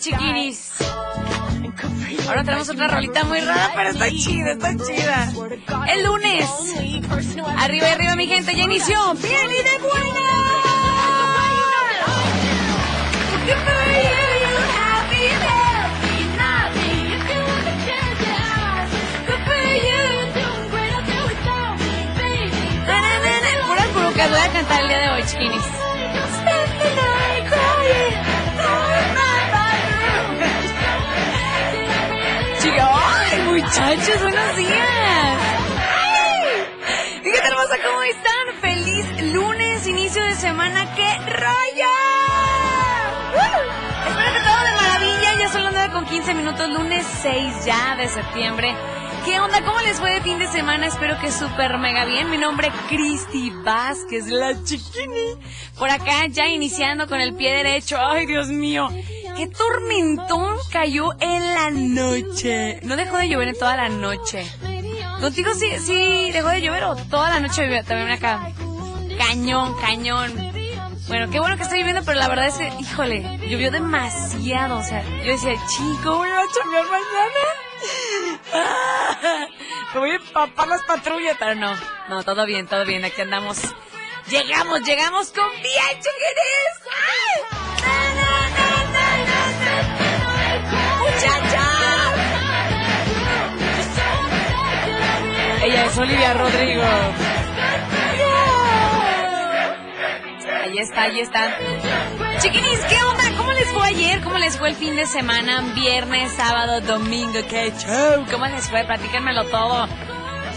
Chiquinis? Ahora tenemos otra rolita muy rara, pero está chida, está chida. El lunes. Arriba y arriba, mi gente, ya inició. Bien y de buena. Voy a cantar el día de hoy, chiquinis. Muchachos, buenos días! ¡Ay! ¿Y qué tal, hermosa? ¿Cómo están? ¡Feliz lunes, inicio de semana! ¡Qué rollo! ¡Uh! Espero que todo de maravilla. Ya son las 9 con 15 minutos, lunes 6 ya de septiembre. ¿Qué onda? ¿Cómo les fue de fin de semana? Espero que súper mega bien. Mi nombre es Cristi Vázquez, la chiquini. Por acá ya iniciando con el pie derecho. ¡Ay, Dios mío! ¡Qué tormentón cayó en la noche! No dejó de llover en toda la noche. Contigo sí, sí dejó de llover o toda la noche vivió también acá. Cañón, cañón. Bueno, qué bueno que está lloviendo, pero la verdad es que, híjole, llovió demasiado. O sea, yo decía, chico, voy a chambear mañana. Me voy a empapar las patrullas, pero no, no, todo bien, todo bien, aquí andamos. Llegamos, llegamos con bien, chiquiris. ¡Ay! Ella es Olivia Rodrigo. Ahí está, ahí está. Chiquinis, ¿qué onda? ¿Cómo les fue ayer? ¿Cómo les fue el fin de semana? Viernes, sábado, domingo, qué show. ¿Cómo les fue? Platíquenmelo todo.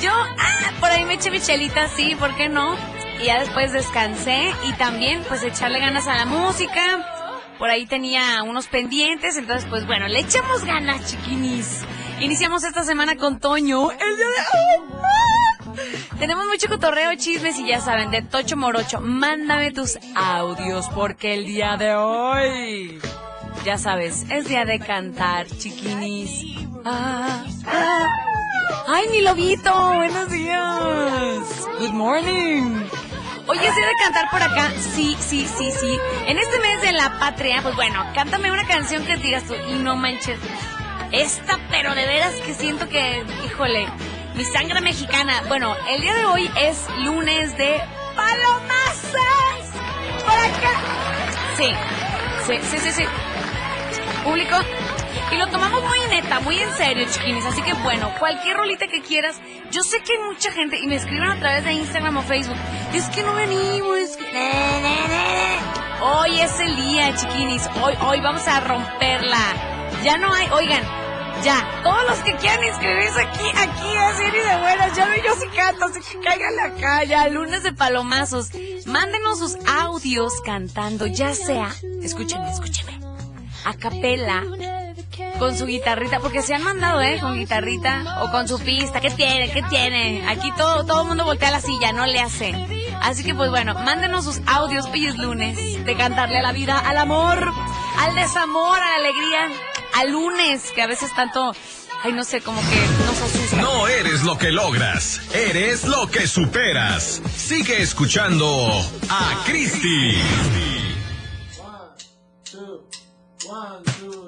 Yo, ah, por ahí me eché mi chelita, sí, ¿por qué no? Y ya después descansé y también pues echarle ganas a la música. Por ahí tenía unos pendientes, entonces pues bueno, le echamos ganas, chiquinis. Iniciamos esta semana con Toño. El día de... Tenemos mucho cotorreo, chismes y ya saben, de Tocho Morocho, mándame tus audios porque el día de hoy, ya sabes, es día de cantar, chiquinis. Ah, ah. Ay, mi lobito, buenos días. Good morning. Oye, ¿es día de cantar por acá? Sí, sí, sí, sí. En este mes de la patria, pues bueno, cántame una canción que digas tú, y no manches. Esta, pero de veras que siento que, híjole, mi sangre mexicana. Bueno, el día de hoy es lunes de palomazas. Por acá. Sí, sí, sí, sí, sí. Público. Y lo tomamos muy neta, muy en serio, chiquinis. Así que bueno, cualquier rolita que quieras. Yo sé que hay mucha gente, y me escriben a través de Instagram o Facebook. Es que no venimos. Hoy es el día, chiquinis. Hoy, hoy vamos a romperla. Ya no hay, oigan, ya, todos los que quieran inscribirse aquí, aquí, así y de buenas, ya yo sí canto, así que cáiganle acá, ya, lunes de palomazos. Mándenos sus audios cantando, ya sea, escúchenme, escúchenme, a capela, con su guitarrita, porque se han mandado, ¿eh? Con guitarrita o con su pista, ¿qué tiene? ¿Qué tiene? Aquí todo, todo el mundo voltea la silla, no le hace. Así que pues bueno, mándenos sus audios, hoy es lunes, de cantarle a la vida, al amor, al desamor, a la alegría, a lunes, que a veces tanto, ay, no sé, como que nos asusta. No eres lo que logras, eres lo que superas. Sigue escuchando a Christy. One, two, one, two.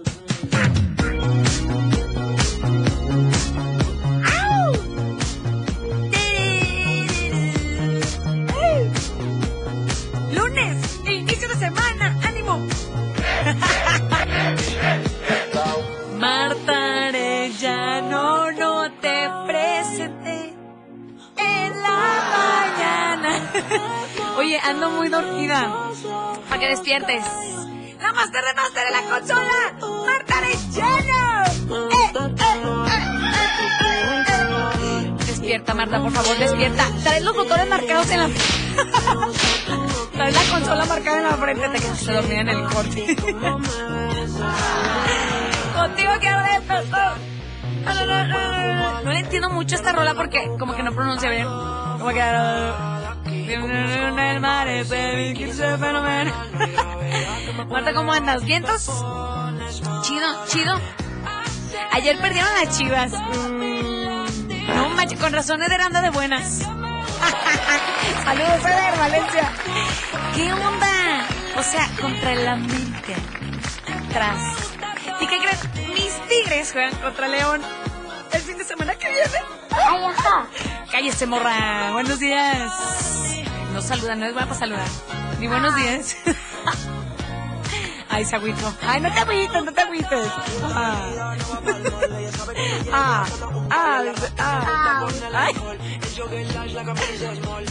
Oye, ando muy dormida. Para que despiertes. Namaste, remaster en la consola. Marta eh, eh, eh, eh. Despierta, Marta, por favor, despierta. Traes los botones marcados en la... Traes la consola marcada en la frente. Te quedaste dormida en el corte. Contigo quiero despertar. No le entiendo mucho esta rola porque como que no pronuncia bien. Como que... En el mar ese ese fenómeno. Marta, ¿cómo andas? ¿Vientos? Chido, chido. Ayer perdieron las chivas. Mm, No manches, con razón Eder anda de buenas. Saludos, Eder, Valencia. ¿Qué onda? O sea, contra el América. Tras. ¿Y qué crees? Mis tigres juegan contra León. El fin de semana que viene. Ay, ajá. Cállese, morra. Buenos días. No saludan, no es para saludar. Ni buenos días. Ay, se agüito. Ay, no te agüites, no te agüites. Ah. Ah, ah, ah. Ay.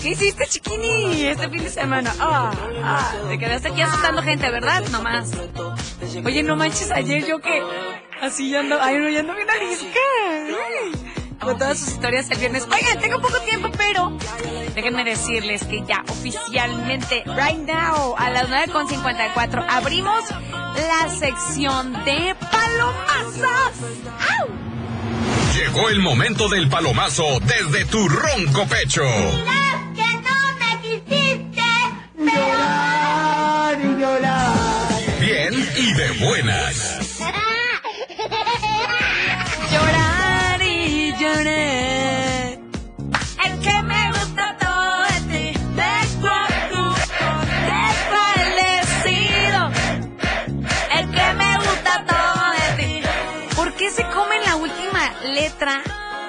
¿Qué hiciste, chiquini, este fin de semana? Ah, ah. Te quedaste aquí asustando gente, ¿verdad? No más. Oye, no manches, ayer yo que... Así ya ando... Ay, no, ya ando bien arisca. Ay con todas sus historias el viernes. Oigan, tengo poco tiempo, pero déjenme decirles que ya oficialmente, right now, a las 9.54, abrimos la sección de palomazos. ¡Au! Llegó el momento del palomazo desde tu ronco pecho.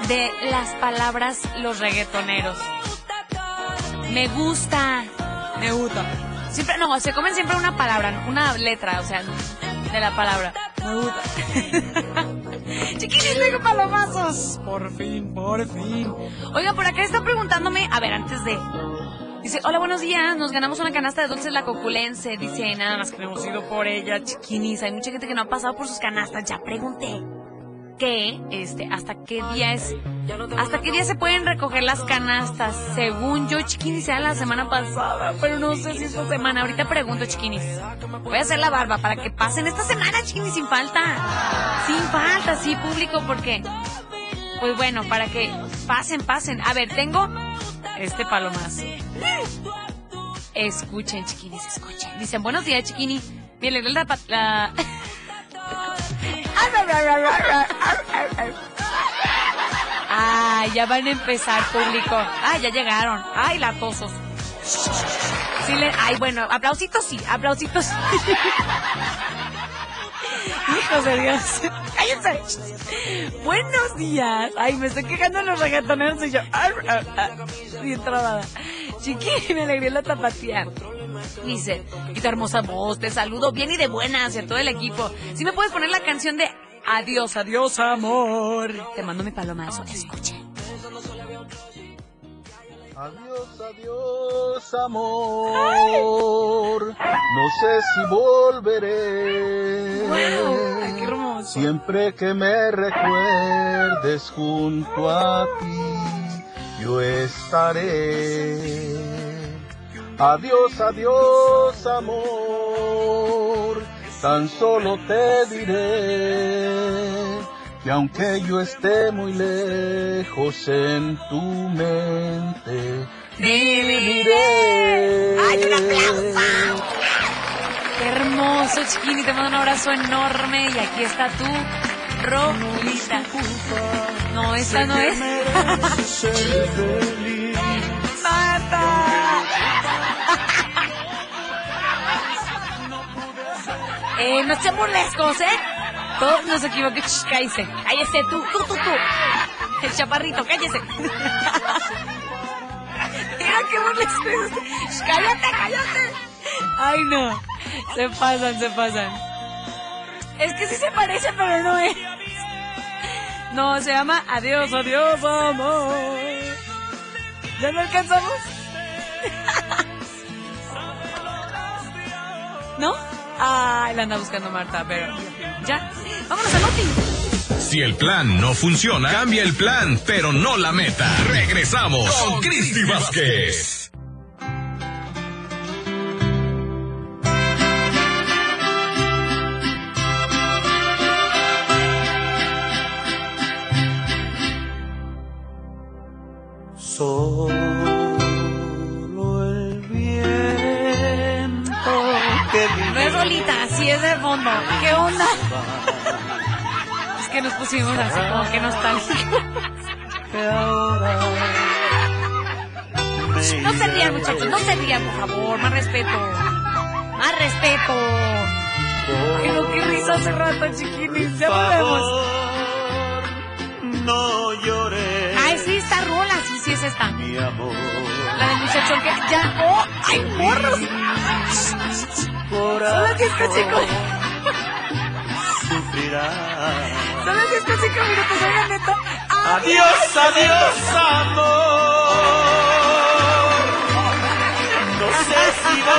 De las palabras los reggaetoneros? Me gusta. Me gusta. Siempre, no, se comen siempre una palabra, una letra, o sea, de la palabra. Me gusta. Chiquinis, tengo palomazos. Por fin, por fin. Oiga, por acá está preguntándome, a ver, antes de... Dice, hola, buenos días, nos ganamos una canasta de dulces la coculense. Dice, nada más que hemos ido por ella, chiquinis. Hay mucha gente que no ha pasado por sus canastas. Ya pregunté que, este, hasta qué día es, hasta qué día se pueden recoger las canastas. Según yo, chiquinis, era la semana pasada, pero no sé si esta semana. Ahorita pregunto, chiquinis. Voy a hacer la barba para que pasen esta semana, chiquinis, sin falta. Sin falta, sí, público, porque, pues bueno, para que pasen, pasen. A ver, tengo este palomazo. Escuchen, chiquinis, escuchen. Dicen, buenos días, chiquini. Miren, la... la... Ah, ya van a empezar, público. Ah, ya llegaron. Ay, latosos. Sí. Ay, bueno, aplausitos sí, aplausitos. Hijos de Dios. Cállense. Buenos días. Ay, me estoy quejando los reggaetoneros y yo. Bien trabada. Chiqui, me alegría la tapatía. Dice, y tu hermosa voz, te saludo bien y de buenas y a todo el equipo. Si me puedes poner la canción de Adiós, adiós, amor. Te mando mi palomazo. Escuche. Adiós, adiós, amor. No sé si volveré. Wow, ay, qué hermoso. Siempre que me recuerdes junto a ti, yo estaré. Adiós, adiós, amor. Tan solo te diré que aunque yo esté muy lejos en tu mente, viviré. ¡Ay, un aplauso! Qué hermoso, chiquini. Te mando un abrazo enorme. Y aquí está tu rolita. No, esta no es. Eh, no sean burlescos, ¿eh? Todos nos equivocamos. Cállese. Cállese tú, tú, tú, tú. El chaparrito, cállese. Mira qué burlesco es cállate, cállate. Ay, no. Se pasan, se pasan. Es que sí se parece, pero no es. No, se llama Adiós, adiós, amor. ¿Ya no alcanzamos? ¿No? Ay, la anda buscando Marta, pero ya. Vámonos a Noti. Si el plan no funciona, cambia el plan, pero no la meta. Regresamos con Cristi Vázquez. Pusimos así como que nostálgicos. que No se rían, muchachos, no se rían, por favor. Más respeto. Más respeto. Pero qué risa hace rato, chiquinis. Ya volvemos. no llores, Ay, sí, esta rola, sí, sí es esta. mi amor. La del muchachón que ya. ¡Oh! ¡Ay, morros! Son las 10 con cinco. Son las 10 con cinco minutos, oigan, neto. Adiós, adiós, amor. No sé si Pero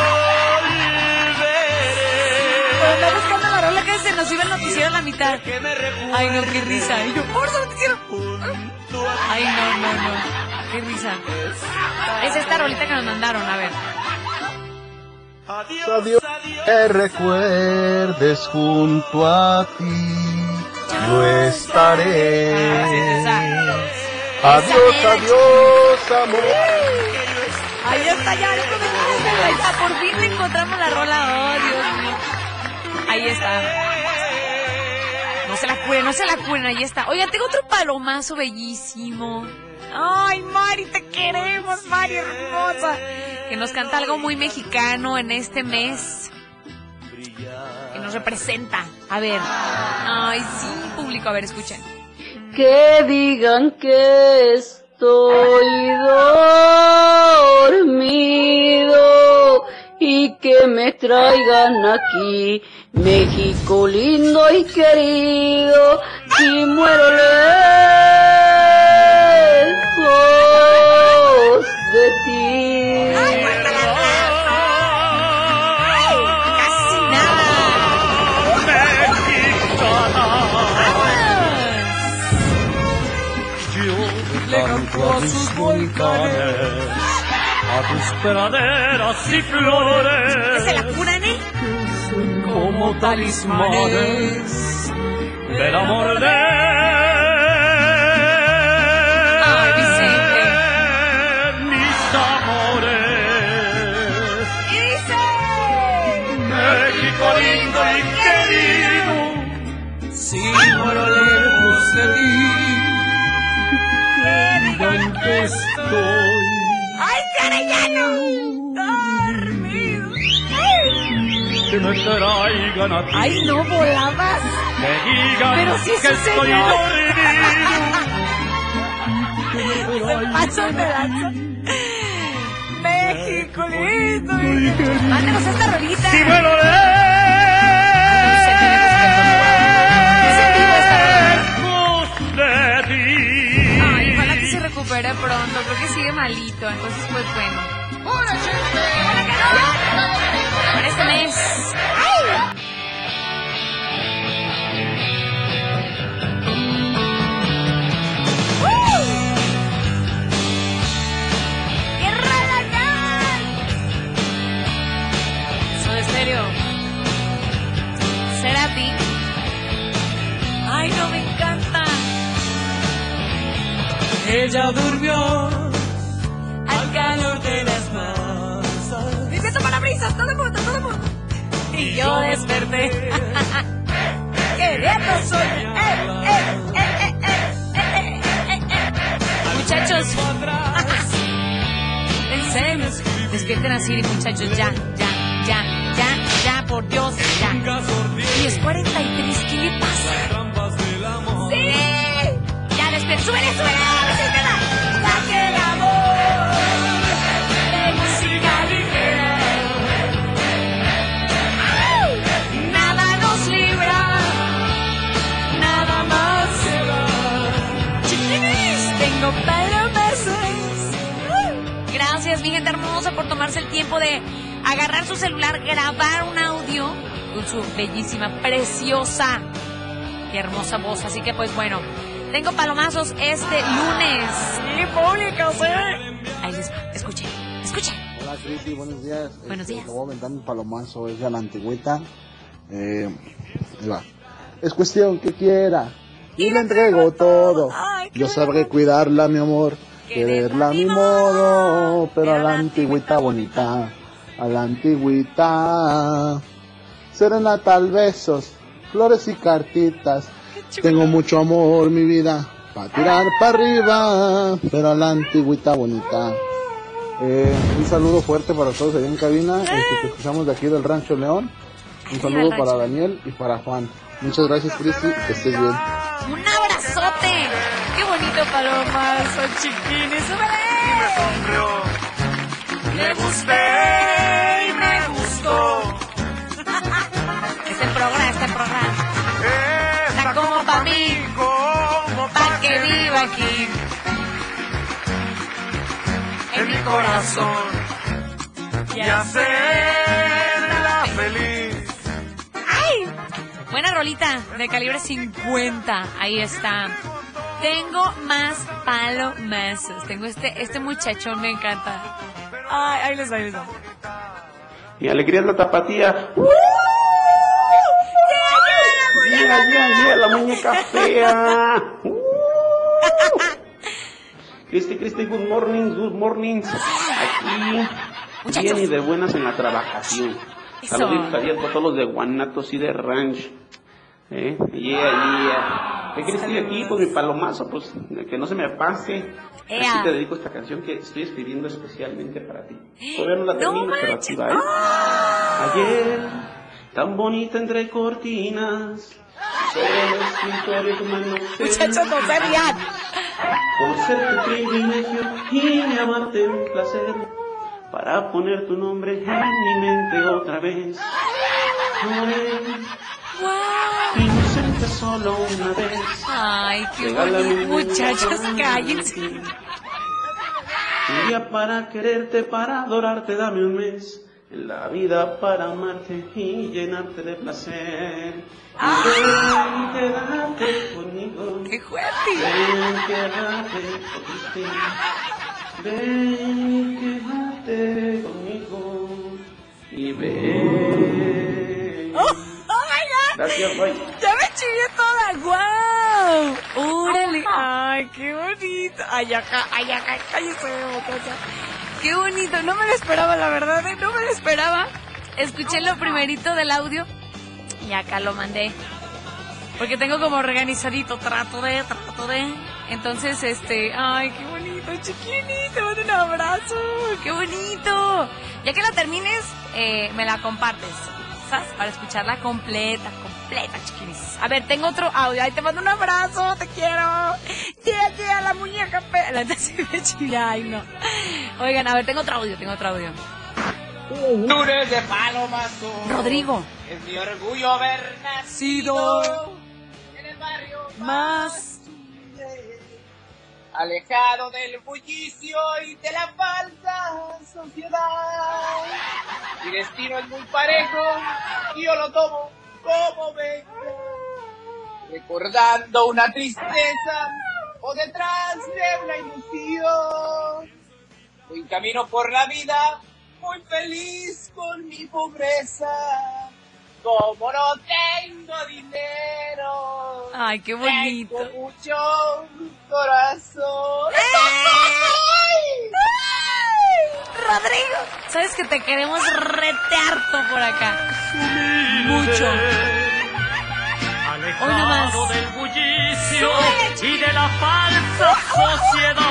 anda volveré. buscando la rola que se nos iba el noticiero a la mitad. Que me recuerde Ay, no, qué risa. Y yo, ¡por eso noticiero! Ay, no, no, no. Qué risa. Es esta rolita que nos mandaron, a ver. Adiós, Adiós. adiós. Que recuerdes junto a ti. Yo estaré. Adiós, adiós, amor. Ahí está, ya, Ahí está, por fin encontramos la rola. Oh, Dios mío. Ahí está. No se la curen, no se la curen, ahí está. Oigan, tengo otro palomazo bellísimo. Ay, Mari, te queremos, Mari hermosa. Que nos canta algo muy mexicano en este mes. Que nos representa. A ver. Ay, sí, a ver, escuchen. que digan que estoy dormido y que me traigan aquí, México lindo y querido, si muero lejos de ti. Volcanes, a tus praderas y flores, se la curan, ¿eh? como talismanes del amor de Ay, Vicente. mis amores. Y dice... México lindo y querido, si muero me traigan a ti, ¡Ay, no volabas! digan Pero sí, que sí, estoy dormido. México lindo. Mándanos esta rolita. Si esta lejos de ti. Ay, ojalá que se recupere pronto. Creo que sigue malito. Entonces, pues bueno. Para este mes. ¡Qué así, muchachos, ya, ya, ya, ya, ya, por Dios, ya. 10.43, ¿qué le pasa? ¡Sí! Ya, despierta, súbele, súbele, bellísima, preciosa y hermosa voz. Así que, pues bueno, tengo palomazos este lunes. ¡Sí, público, sí! Ahí les va, escuchen, escuchen. Hola, Cristi, buenos días. Buenos Este, días. Te voy a aventar un palomazo, es de la antigüita. Eh, ahí va. Es cuestión que quiera. Y le entrego todo. Ay, qué Yo sabré cuidarla, mi amor. Quererla a mi modo. Pero a la antigüita bonita. A la antigüita. Serenata, besos, flores y cartitas. Tengo mucho amor, mi vida. Pa' tirar para arriba. Pero a la antigüita bonita. Eh, un saludo fuerte para todos allá en cabina, este, que escuchamos de aquí del Rancho León. Un saludo para. Daniel y para Juan. Muchas gracias, Cristi, que estés bien. ¡Un abrazote! ¡Qué bonito palomazo, chiquines! ¡Súbele! Me gusté y me corazón. Y hacerla feliz. ¡Ay! Buena rolita de calibre 50. Ahí está. Tengo más palomazos. Tengo este, este muchachón, me encanta. Ay, ahí les va, ahí les va. Y alegría es la tapatía. ¡Yeah, yeah, yeah! ¡La muñeca fea! Cristi, Cristi, good morning, good morning. Aquí, Muchachos. bien y de buenas en la trabajación. Saluditos abiertos a todos los de Guanatos y de Ranch. ¿Eh? Yeah, yeah. ¿Qué Cristi aquí con mi palomazo? Pues que no se me pase. Ea. Así te dedico esta canción que estoy escribiendo especialmente para ti. Todavía no la No termino, pero aquí va, ¿eh? Ayer, tan bonita entre cortinas, Muchachos, no se rían. Por ser tu privilegio y mi amarte un placer, para poner tu nombre en mi mente otra vez. Wow. inocente solo una vez. Ay, qué bonito. Muchachos, cállense. Un día para quererte, para adorarte, dame un mes. La vida para amarte y llenarte de placer. Ven, quédate conmigo. ¡Qué fuerte! Ven, quédate conmigo. Ven, quédate conmigo. Y ven. ¡Oh, my God! Gracias, Roy. ¡Ya me chillé toda! ¡Guau! ¡Órale! ¡Ay, qué bonito! ¡Ay, acá, ay, acá! ¡Cállese, muchacha! ¡Qué bonito! No me lo esperaba, la verdad, ¿eh? No me lo esperaba. Escuché lo primerito del audio y acá lo mandé. Porque tengo como organizadito, trato de, trato de. Entonces, este, ay, qué bonito, chiquini, te mando un abrazo, qué bonito. Ya que la termines, eh, me la compartes, Para escucharla completa, completa, chiquinis. A ver, tengo otro audio, ahí te mando un abrazo, te quiero. Tía, tía, la muñeca, pe... La neta sí me chilla, ay, no. Oigan, a ver, tengo otro audio, tengo otro audio. Lunes de palomazo. Rodrigo. Es mi orgullo haber nacido en el barrio Más. alejado del bullicio y de la falsa sociedad. Mi destino es muy parejo y yo lo tomo como vengo, recordando una tristeza o detrás de una ilusión. Voy camino por la vida muy feliz con mi pobreza. Como no tengo dinero, Ay, qué bonito. tengo mucho corazón. Rodrigo, sabes que te queremos retearto por acá. Mucho. Hoy nomás. del bullicio y de la falsa sociedad.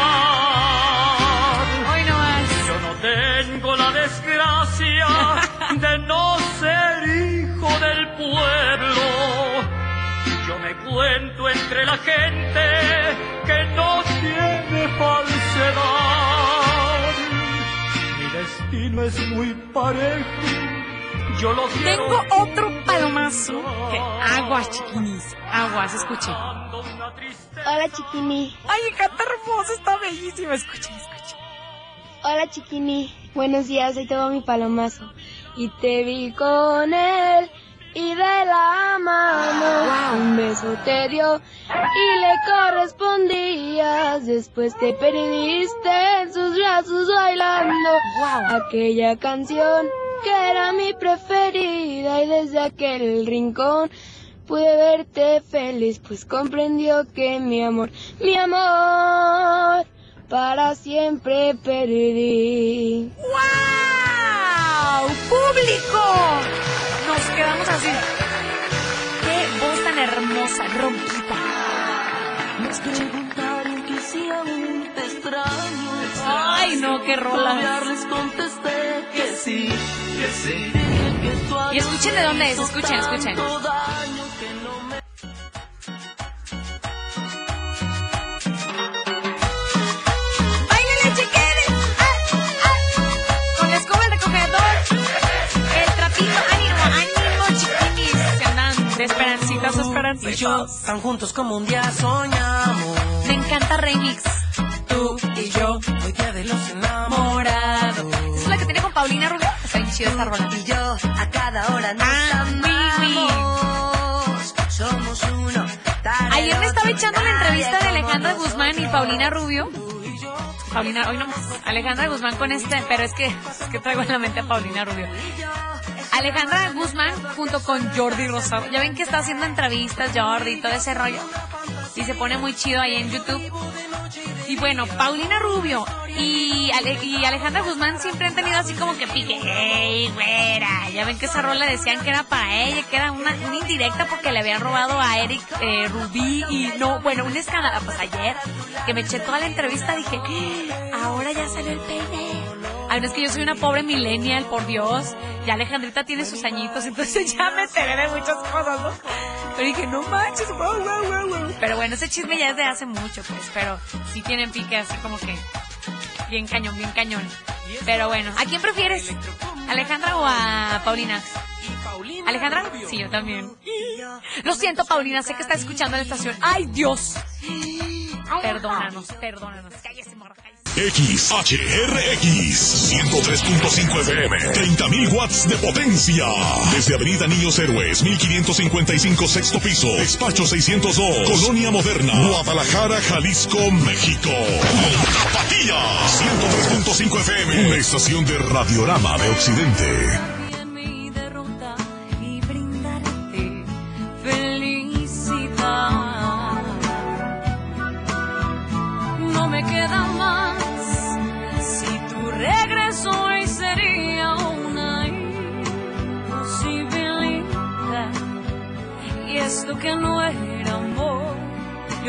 Hoy nomás. Yo no tengo la desgracia de no pueblo. Yo me cuento entre la gente que no tiene falsedad. Destino es muy parejo. Yo lo quiero. Tengo otro palomazo. Que aguas, chiquinis. Aguas, escuchen. Hola chiquini. Ay, canta hermoso, está bellísimo. Escuchen, escuchen. Hola chiquini. Buenos días, ahí te va mi palomazo. Y te vi con él y de la mano un beso te dio y le correspondías. Después te perdiste en sus brazos bailando aquella canción que era mi preferida y desde aquel rincón pude verte feliz pues comprendió que mi amor, mi amor para siempre perdí. ¡Wow! ¡Público! Nos quedamos así. ¡Qué voz tan hermosa, ronquita! Nos preguntaron que si aún te extraño. Ay, no, qué rola. les contesté que sí, que sí. Y escuchen de dónde es, escuchen, escuchen. Y yo, tan juntos como un día soñamos. Me encanta remix. Tú y yo, hoy día de los enamorados. Es la que tiene con Paulina Rubio. Está bien chida esta rola. Y yo, a cada hora nos Ah, amamos. Somos uno. Ayer me estaba echando la entrevista de Alejandra Guzmán y Paulina Rubio. Paulina, hoy no, Alejandra Guzmán con este, pero es que, es que traigo en la mente a Paulina Rubio. Alejandra Guzmán junto con Jordi Rosado. Ya ven que está haciendo entrevistas Jordi todo ese rollo. Y se pone muy chido ahí en YouTube. Y bueno, Paulina Rubio y, Ale- y Alejandra Guzmán siempre han tenido así como que pique, hey, güera. Ya ven que esa rola decían que era para ella, que era una, indirecta porque le habían robado a Eric eh, Rubí y no, bueno, un escándalo. Pues ayer que me eché toda la entrevista dije, "Ah, ahora ya salió el peine. Ay, no es que yo soy una pobre millennial, por Dios. Ya Alejandrita tiene sus añitos, entonces ya me enteré de muchas cosas, ¿no? Pero dije, no manches, guau, guau, guau, guau. Pero bueno, ese chisme ya es de hace mucho, pues, pero sí tienen pique así como que bien cañón, bien cañón. Pero bueno, ¿a quién prefieres? ¿Alejandra o a Paulina? ¿Alejandra? Sí, yo también. Lo siento, Paulina, sé que está escuchando la estación. ¡Ay, Dios! Perdónanos, perdónanos. Cállese, morra, cállese. XHRX 103.5 FM 30.000 watts de potencia. Desde Avenida Niños Héroes 1555 sexto piso despacho 602 Colonia Moderna Guadalajara Jalisco México. Tapatía 103.5 FM una estación de Radiorama de Occidente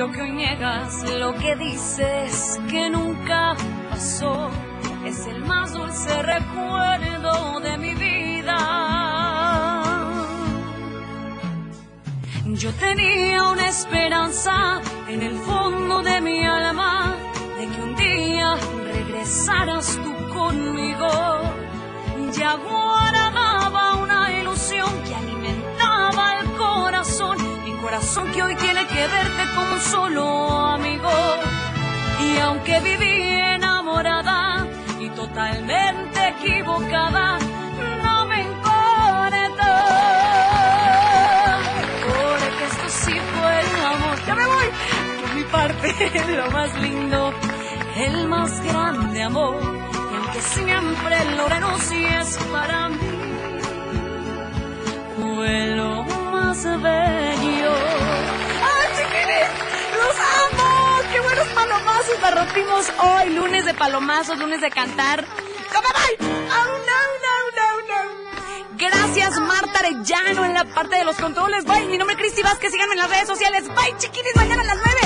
lo que hoy niegas, lo que dices que nunca pasó, es el más dulce recuerdo de mi vida. Yo tenía una esperanza en el fondo de mi alma de que un día regresaras tú conmigo. Ya guardaba solo amigo. Y aunque viví enamorada y totalmente equivocada, no me importa. Porque esto sí fue el amor. Ya me voy. Por mi parte, lo más lindo, el más grande amor. Y aunque siempre lo renuncies para mí, fue lo más bello. Rompimos hoy, lunes de palomazos, lunes de cantar. ¡Oh, no, no, no! Gracias, Marta Arellano, en la parte de los controles. Bye, mi nombre es Cristi Vázquez. Síganme en las redes sociales. Bye, chiquinis, mañana a las 9.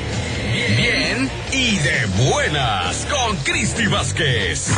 Bien, y de buenas con Cristi Vázquez.